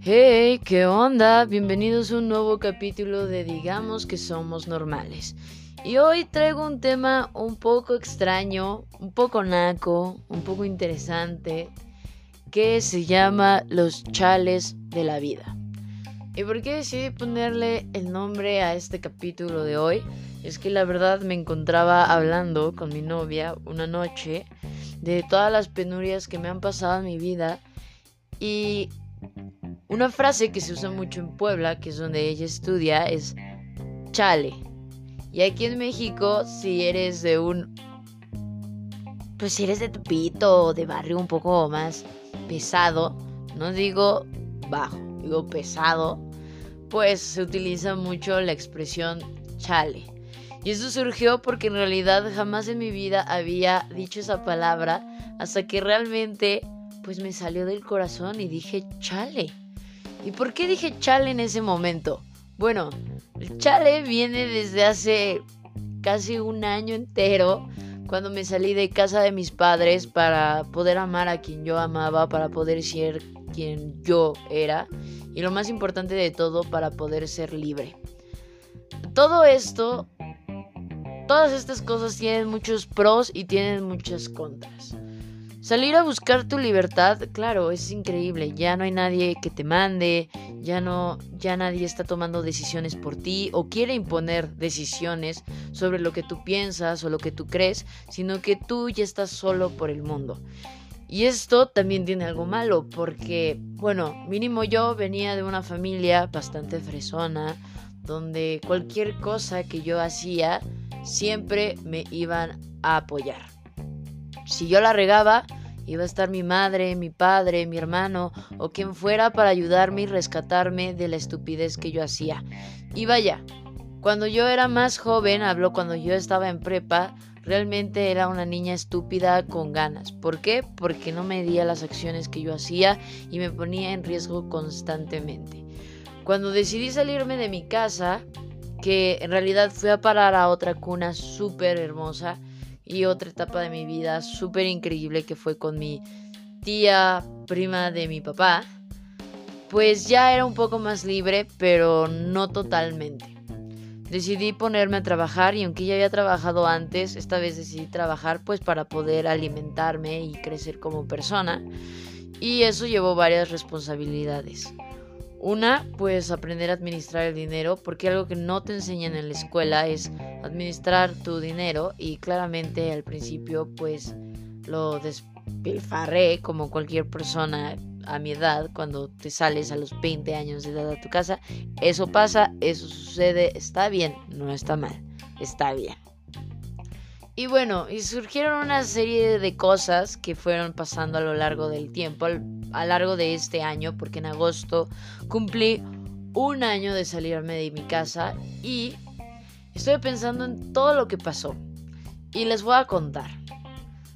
Hey, ¿qué onda? Bienvenidos a un nuevo capítulo de Digamos que somos normales. Y hoy traigo un tema un poco extraño, un poco naco, un poco interesante, que se llama los chales de la vida. ¿Y por qué decidí ponerle el nombre a este capítulo de hoy? Es que la verdad me encontraba hablando con mi novia una noche de todas las penurias que me han pasado en mi vida y una frase que se usa mucho en Puebla, que es donde ella estudia, es chale. Y aquí en México, si eres de un... Pues si eres de Tupito o de barrio un poco más pesado, no digo bajo, digo pesado, pues se utiliza mucho la expresión chale. Y eso surgió porque en realidad jamás en mi vida había dicho esa palabra hasta que realmente pues me salió del corazón y dije chale. ¿Y por qué dije chale en ese momento? Bueno, el chale viene desde hace casi un año entero, cuando me salí de casa de mis padres para poder amar a quien yo amaba, para poder ser quien yo era y lo más importante de todo, para poder ser libre. Todo esto, todas estas cosas tienen muchos pros y tienen muchas contras. Salir a buscar tu libertad, claro, es increíble. Ya no hay nadie que te mande, ya no, ya nadie está tomando decisiones por ti o quiere imponer decisiones sobre lo que tú piensas o lo que tú crees, sino que tú ya estás solo por el mundo. Y esto también tiene algo malo, porque, bueno, mínimo yo venía de una familia bastante fresona, donde cualquier cosa que yo hacía siempre me iban a apoyar si yo la regaba, iba a estar mi madre, mi padre, mi hermano o quien fuera para ayudarme y rescatarme de la estupidez que yo hacía. Y vaya, cuando yo era más joven, hablo cuando yo estaba en prepa, realmente era una niña estúpida con ganas. ¿Por qué? Porque no medía las acciones que yo hacía y me ponía en riesgo constantemente. Cuando decidí salirme de mi casa, que en realidad fui a parar a otra cuna súper hermosa, y otra etapa de mi vida súper increíble que fue con mi tía prima de mi papá, pues ya era un poco más libre, pero no totalmente. Decidí ponerme a trabajar y aunque ya había trabajado antes, esta vez decidí trabajar pues para poder alimentarme y crecer como persona. Y eso llevó varias responsabilidades. Una, pues aprender a administrar el dinero, porque algo que no te enseñan en la escuela es administrar tu dinero y claramente al principio pues lo despilfarré como cualquier persona a mi edad cuando te sales a los 20 años de edad a tu casa. Eso pasa, eso sucede, está bien, no está mal, está bien. Y bueno, y surgieron una serie de cosas que fueron pasando a lo largo del tiempo, a lo largo de este año, porque en agosto cumplí un año de salirme de mi casa y estoy pensando en todo lo que pasó. Y les voy a contar.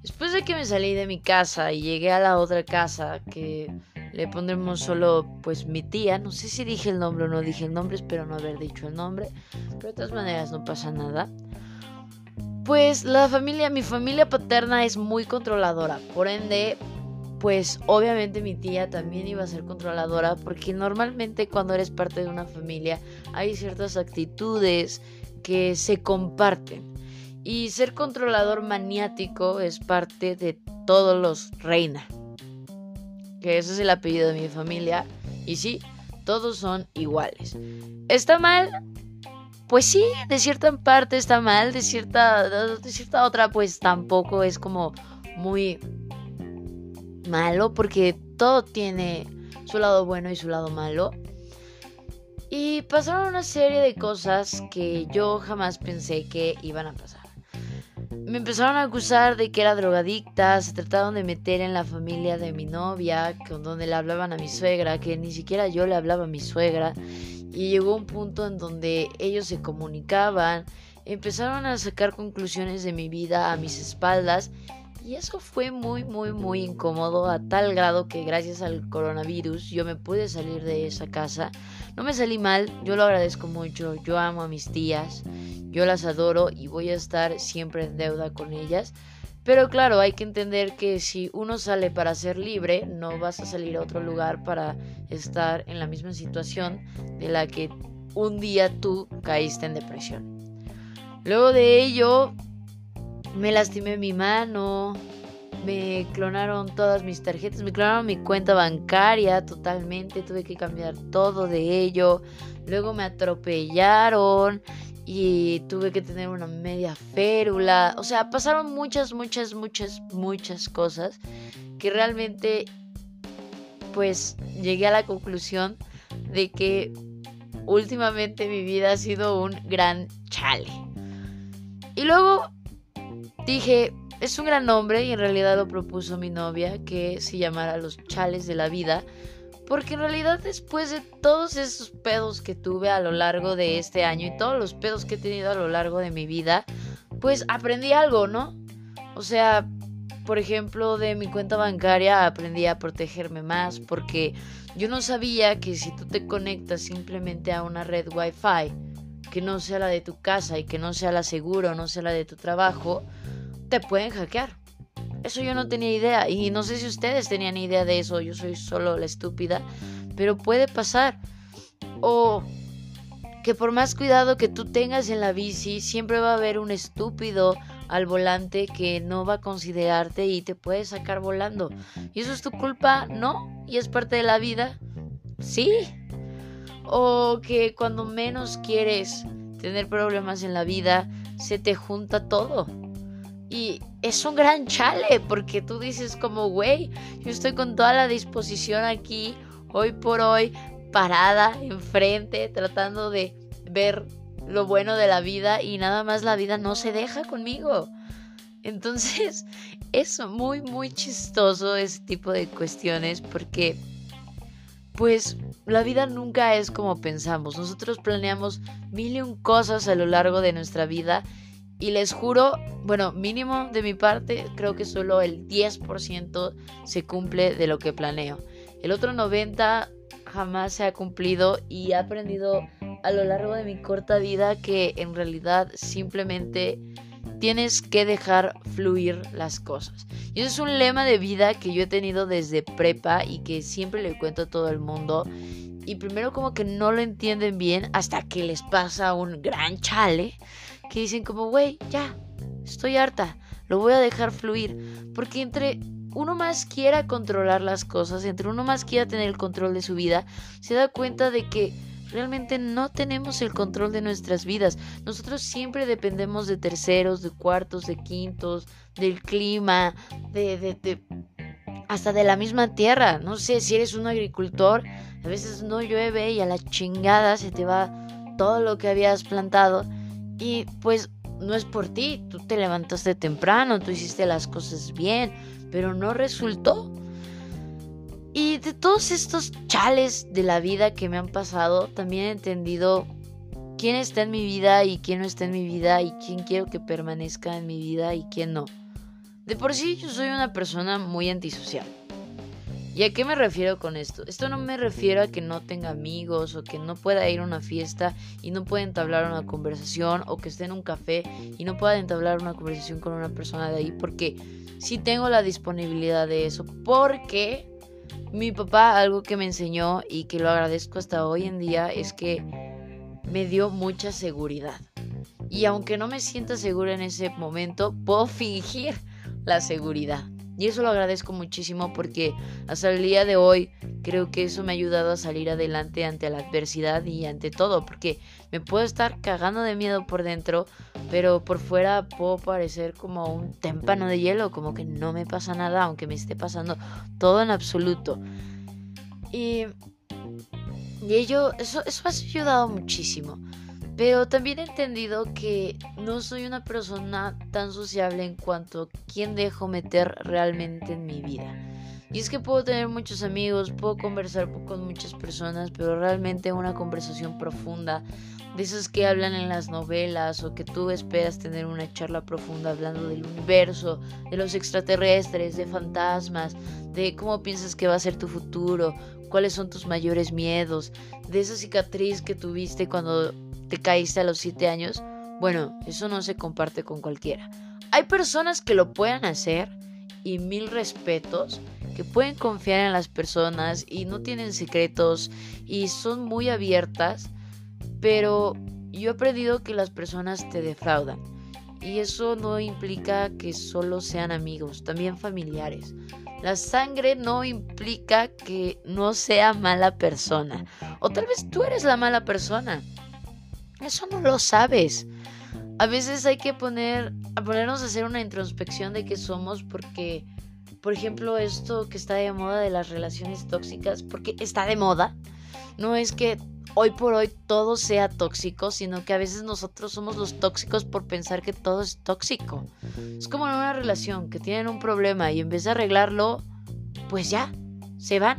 Después de que me salí de mi casa y llegué a la otra casa que le pondremos solo pues mi tía, no sé si dije el nombre o no dije el nombre, espero no haber dicho el nombre, pero de todas maneras no pasa nada. Pues la familia, mi familia paterna es muy controladora, por ende, pues obviamente mi tía también iba a ser controladora, porque normalmente cuando eres parte de una familia hay ciertas actitudes que se comparten. Y ser controlador maniático es parte de todos los reina. Que ese es el apellido de mi familia. Y sí, todos son iguales. ¿Está mal? Pues sí, de cierta parte está mal, de cierta, de cierta otra pues tampoco es como muy malo porque todo tiene su lado bueno y su lado malo. Y pasaron una serie de cosas que yo jamás pensé que iban a pasar. Me empezaron a acusar de que era drogadicta, se trataron de meter en la familia de mi novia, con donde le hablaban a mi suegra, que ni siquiera yo le hablaba a mi suegra y llegó un punto en donde ellos se comunicaban, empezaron a sacar conclusiones de mi vida a mis espaldas y eso fue muy muy muy incómodo a tal grado que gracias al coronavirus yo me pude salir de esa casa. No me salí mal, yo lo agradezco mucho, yo amo a mis tías, yo las adoro y voy a estar siempre en deuda con ellas. Pero claro, hay que entender que si uno sale para ser libre, no vas a salir a otro lugar para estar en la misma situación de la que un día tú caíste en depresión. Luego de ello, me lastimé mi mano, me clonaron todas mis tarjetas, me clonaron mi cuenta bancaria totalmente, tuve que cambiar todo de ello. Luego me atropellaron y tuve que tener una media férula. O sea, pasaron muchas, muchas, muchas, muchas cosas que realmente pues llegué a la conclusión de que últimamente mi vida ha sido un gran chale. Y luego dije, es un gran nombre y en realidad lo propuso mi novia que se llamara Los Chales de la Vida. Porque en realidad después de todos esos pedos que tuve a lo largo de este año y todos los pedos que he tenido a lo largo de mi vida, pues aprendí algo, ¿no? O sea, por ejemplo, de mi cuenta bancaria aprendí a protegerme más porque yo no sabía que si tú te conectas simplemente a una red wifi que no sea la de tu casa y que no sea la segura o no sea la de tu trabajo, te pueden hackear. Eso yo no tenía idea y no sé si ustedes tenían idea de eso, yo soy solo la estúpida, pero puede pasar. O que por más cuidado que tú tengas en la bici, siempre va a haber un estúpido al volante que no va a considerarte y te puede sacar volando. ¿Y eso es tu culpa? No. ¿Y es parte de la vida? Sí. O que cuando menos quieres tener problemas en la vida, se te junta todo. Y es un gran chale porque tú dices como, güey, yo estoy con toda la disposición aquí, hoy por hoy, parada, enfrente, tratando de ver lo bueno de la vida y nada más la vida no se deja conmigo. Entonces es muy, muy chistoso ese tipo de cuestiones porque pues la vida nunca es como pensamos. Nosotros planeamos mil y un cosas a lo largo de nuestra vida y les juro, bueno, mínimo de mi parte, creo que solo el 10% se cumple de lo que planeo. El otro 90% jamás se ha cumplido y he aprendido a lo largo de mi corta vida que en realidad simplemente tienes que dejar fluir las cosas. Y eso es un lema de vida que yo he tenido desde prepa y que siempre le cuento a todo el mundo. Y primero como que no lo entienden bien hasta que les pasa un gran chale que dicen como, güey, ya, estoy harta, lo voy a dejar fluir. Porque entre uno más quiera controlar las cosas, entre uno más quiera tener el control de su vida, se da cuenta de que realmente no tenemos el control de nuestras vidas. Nosotros siempre dependemos de terceros, de cuartos, de quintos, del clima, de, de, de, hasta de la misma tierra. No sé, si eres un agricultor, a veces no llueve y a la chingada se te va todo lo que habías plantado. Y pues no es por ti, tú te levantaste temprano, tú hiciste las cosas bien, pero no resultó. Y de todos estos chales de la vida que me han pasado, también he entendido quién está en mi vida y quién no está en mi vida y quién quiero que permanezca en mi vida y quién no. De por sí yo soy una persona muy antisocial. ¿Y a qué me refiero con esto? Esto no me refiero a que no tenga amigos o que no pueda ir a una fiesta y no pueda entablar una conversación o que esté en un café y no pueda entablar una conversación con una persona de ahí porque sí tengo la disponibilidad de eso porque mi papá algo que me enseñó y que lo agradezco hasta hoy en día es que me dio mucha seguridad. Y aunque no me sienta segura en ese momento, puedo fingir la seguridad. Y eso lo agradezco muchísimo porque hasta el día de hoy creo que eso me ha ayudado a salir adelante ante la adversidad y ante todo. Porque me puedo estar cagando de miedo por dentro, pero por fuera puedo parecer como un témpano de hielo, como que no me pasa nada, aunque me esté pasando todo en absoluto. Y, y ello, eso, eso ha ayudado muchísimo. Pero también he entendido que no soy una persona tan sociable en cuanto a quién dejo meter realmente en mi vida. Y es que puedo tener muchos amigos, puedo conversar con muchas personas, pero realmente una conversación profunda, de esas que hablan en las novelas o que tú esperas tener una charla profunda hablando del universo, de los extraterrestres, de fantasmas, de cómo piensas que va a ser tu futuro, cuáles son tus mayores miedos, de esa cicatriz que tuviste cuando te caíste a los 7 años, bueno, eso no se comparte con cualquiera. hay personas que lo puedan hacer y mil respetos, que pueden confiar en las personas y no tienen secretos y son muy abiertas, pero yo he aprendido que las personas te defraudan. Y eso no implica que solo sean amigos, también familiares. La sangre no implica que no sea mala persona. O tal vez tú eres la mala persona. Eso no lo sabes. A veces hay que poner, a ponernos a hacer una introspección de qué somos porque, por ejemplo, esto que está de moda de las relaciones tóxicas, porque está de moda, no es que hoy por hoy todo sea tóxico, sino que a veces nosotros somos los tóxicos por pensar que todo es tóxico. Es como en una relación que tienen un problema y en vez de arreglarlo, pues ya, se van.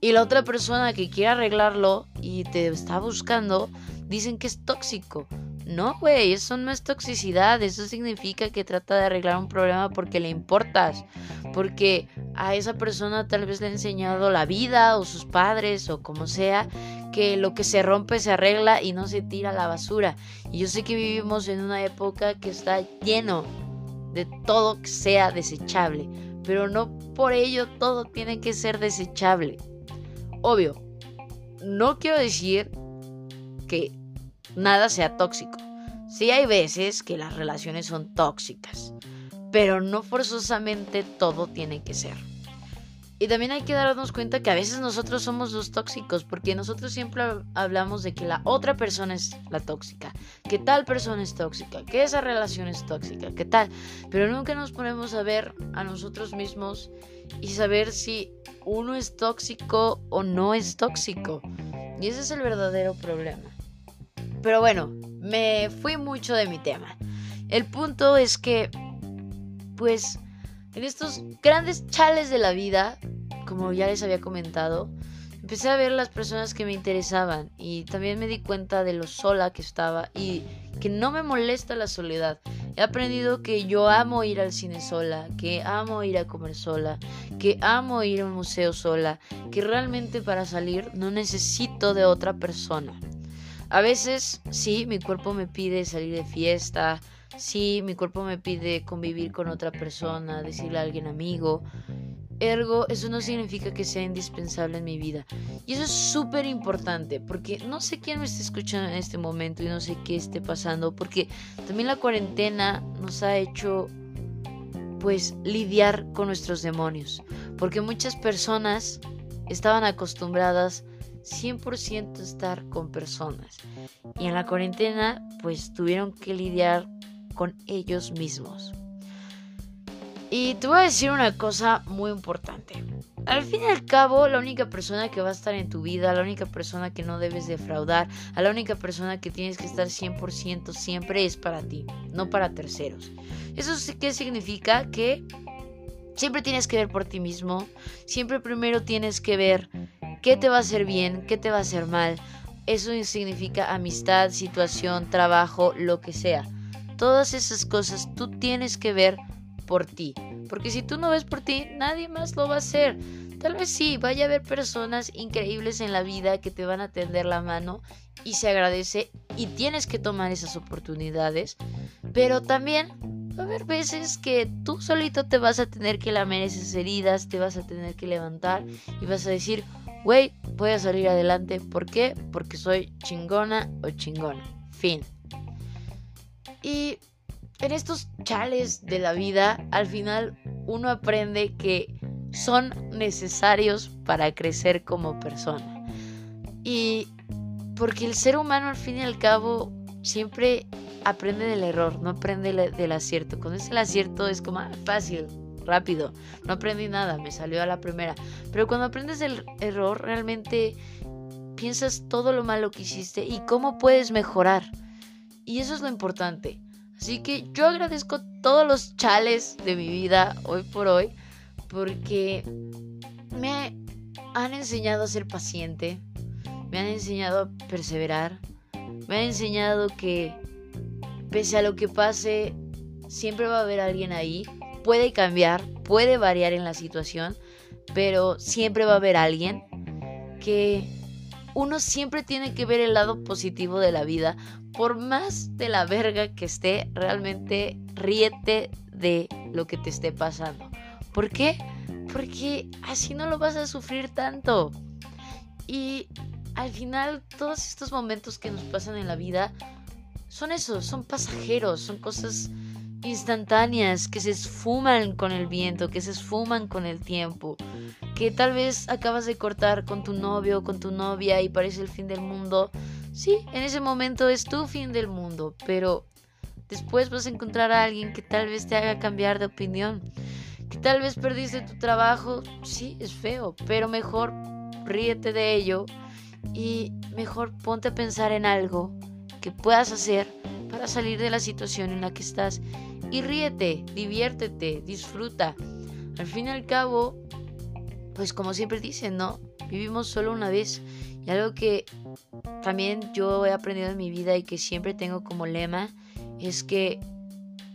Y la otra persona que quiere arreglarlo y te está buscando, dicen que es tóxico. No, güey, eso no es toxicidad, eso significa que trata de arreglar un problema porque le importas, porque a esa persona tal vez le ha enseñado la vida o sus padres o como sea, que lo que se rompe se arregla y no se tira a la basura. Y yo sé que vivimos en una época que está lleno de todo que sea desechable, pero no por ello todo tiene que ser desechable. Obvio, no quiero decir que nada sea tóxico. Sí hay veces que las relaciones son tóxicas, pero no forzosamente todo tiene que ser. Y también hay que darnos cuenta que a veces nosotros somos los tóxicos, porque nosotros siempre hablamos de que la otra persona es la tóxica, que tal persona es tóxica, que esa relación es tóxica, que tal, pero nunca nos ponemos a ver a nosotros mismos y saber si uno es tóxico o no es tóxico. Y ese es el verdadero problema. Pero bueno, me fui mucho de mi tema. El punto es que, pues, en estos grandes chales de la vida, como ya les había comentado, empecé a ver las personas que me interesaban y también me di cuenta de lo sola que estaba y que no me molesta la soledad. He aprendido que yo amo ir al cine sola, que amo ir a comer sola, que amo ir a un museo sola, que realmente para salir no necesito de otra persona. A veces sí, mi cuerpo me pide salir de fiesta, sí, mi cuerpo me pide convivir con otra persona, decirle a alguien amigo. Ergo, eso no significa que sea indispensable en mi vida. Y eso es súper importante, porque no sé quién me está escuchando en este momento y no sé qué esté pasando, porque también la cuarentena nos ha hecho pues lidiar con nuestros demonios, porque muchas personas estaban acostumbradas 100% estar con personas. Y en la cuarentena pues tuvieron que lidiar con ellos mismos. Y te voy a decir una cosa muy importante. Al fin y al cabo, la única persona que va a estar en tu vida, la única persona que no debes defraudar, a la única persona que tienes que estar 100% siempre es para ti, no para terceros. ¿Eso qué significa? Que siempre tienes que ver por ti mismo, siempre primero tienes que ver qué te va a hacer bien, qué te va a hacer mal. Eso significa amistad, situación, trabajo, lo que sea. Todas esas cosas tú tienes que ver por ti. Porque si tú no ves por ti, nadie más lo va a hacer. Tal vez sí, vaya a haber personas increíbles en la vida que te van a tender la mano y se agradece y tienes que tomar esas oportunidades. Pero también va a haber veces que tú solito te vas a tener que lamer esas heridas, te vas a tener que levantar y vas a decir, güey, voy a salir adelante. ¿Por qué? Porque soy chingona o chingona. Fin. Y en estos chales de la vida, al final uno aprende que son necesarios para crecer como persona. Y porque el ser humano al fin y al cabo siempre aprende del error, no aprende del acierto. Cuando es el acierto es como ah, fácil, rápido. No aprendí nada, me salió a la primera. Pero cuando aprendes el error, realmente piensas todo lo malo que hiciste y cómo puedes mejorar. Y eso es lo importante. Así que yo agradezco todos los chales de mi vida hoy por hoy porque me han enseñado a ser paciente, me han enseñado a perseverar, me han enseñado que pese a lo que pase, siempre va a haber alguien ahí puede cambiar, puede variar en la situación, pero siempre va a haber alguien que uno siempre tiene que ver el lado positivo de la vida. Por más de la verga que esté, realmente ríete de lo que te esté pasando. ¿Por qué? Porque así no lo vas a sufrir tanto. Y al final todos estos momentos que nos pasan en la vida son esos, son pasajeros, son cosas instantáneas que se esfuman con el viento, que se esfuman con el tiempo, que tal vez acabas de cortar con tu novio o con tu novia y parece el fin del mundo. Sí, en ese momento es tu fin del mundo, pero después vas a encontrar a alguien que tal vez te haga cambiar de opinión, que tal vez perdiste tu trabajo, sí, es feo, pero mejor ríete de ello y mejor ponte a pensar en algo que puedas hacer para salir de la situación en la que estás y ríete, diviértete, disfruta. Al fin y al cabo, pues como siempre dicen, ¿no? Vivimos solo una vez. Y algo que también yo he aprendido en mi vida y que siempre tengo como lema es que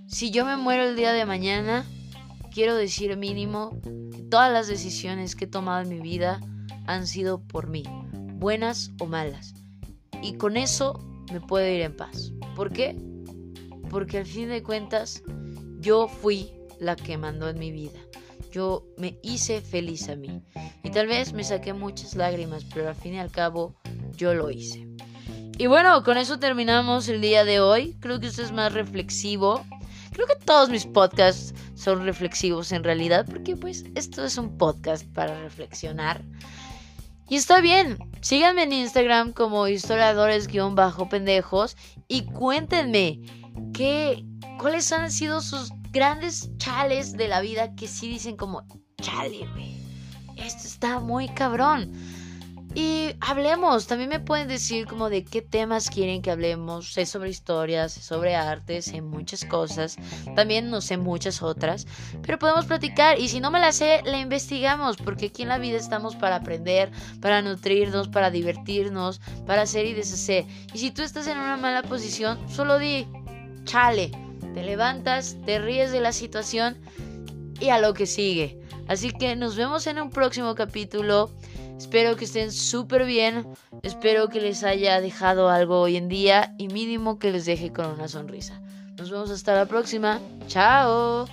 si yo me muero el día de mañana, quiero decir mínimo que todas las decisiones que he tomado en mi vida han sido por mí, buenas o malas. Y con eso me puedo ir en paz. ¿Por qué? Porque al fin de cuentas yo fui la que mandó en mi vida. Yo me hice feliz a mí. Y tal vez me saqué muchas lágrimas, pero al fin y al cabo yo lo hice. Y bueno, con eso terminamos el día de hoy. Creo que esto es más reflexivo. Creo que todos mis podcasts son reflexivos en realidad, porque pues esto es un podcast para reflexionar. Y está bien, síganme en Instagram como historiadores-pendejos y cuéntenme ¿Qué, ¿Cuáles han sido sus grandes chales de la vida que sí dicen como, chale, güey? Esto está muy cabrón. Y hablemos, también me pueden decir como de qué temas quieren que hablemos. Sé sobre historias, sé sobre arte, sé muchas cosas. También no sé muchas otras. Pero podemos platicar y si no me la sé, la investigamos. Porque aquí en la vida estamos para aprender, para nutrirnos, para divertirnos, para hacer y deshacer. Y si tú estás en una mala posición, solo di, chale, te levantas, te ríes de la situación y a lo que sigue. Así que nos vemos en un próximo capítulo. Espero que estén súper bien. Espero que les haya dejado algo hoy en día y mínimo que les deje con una sonrisa. Nos vemos hasta la próxima. Chao.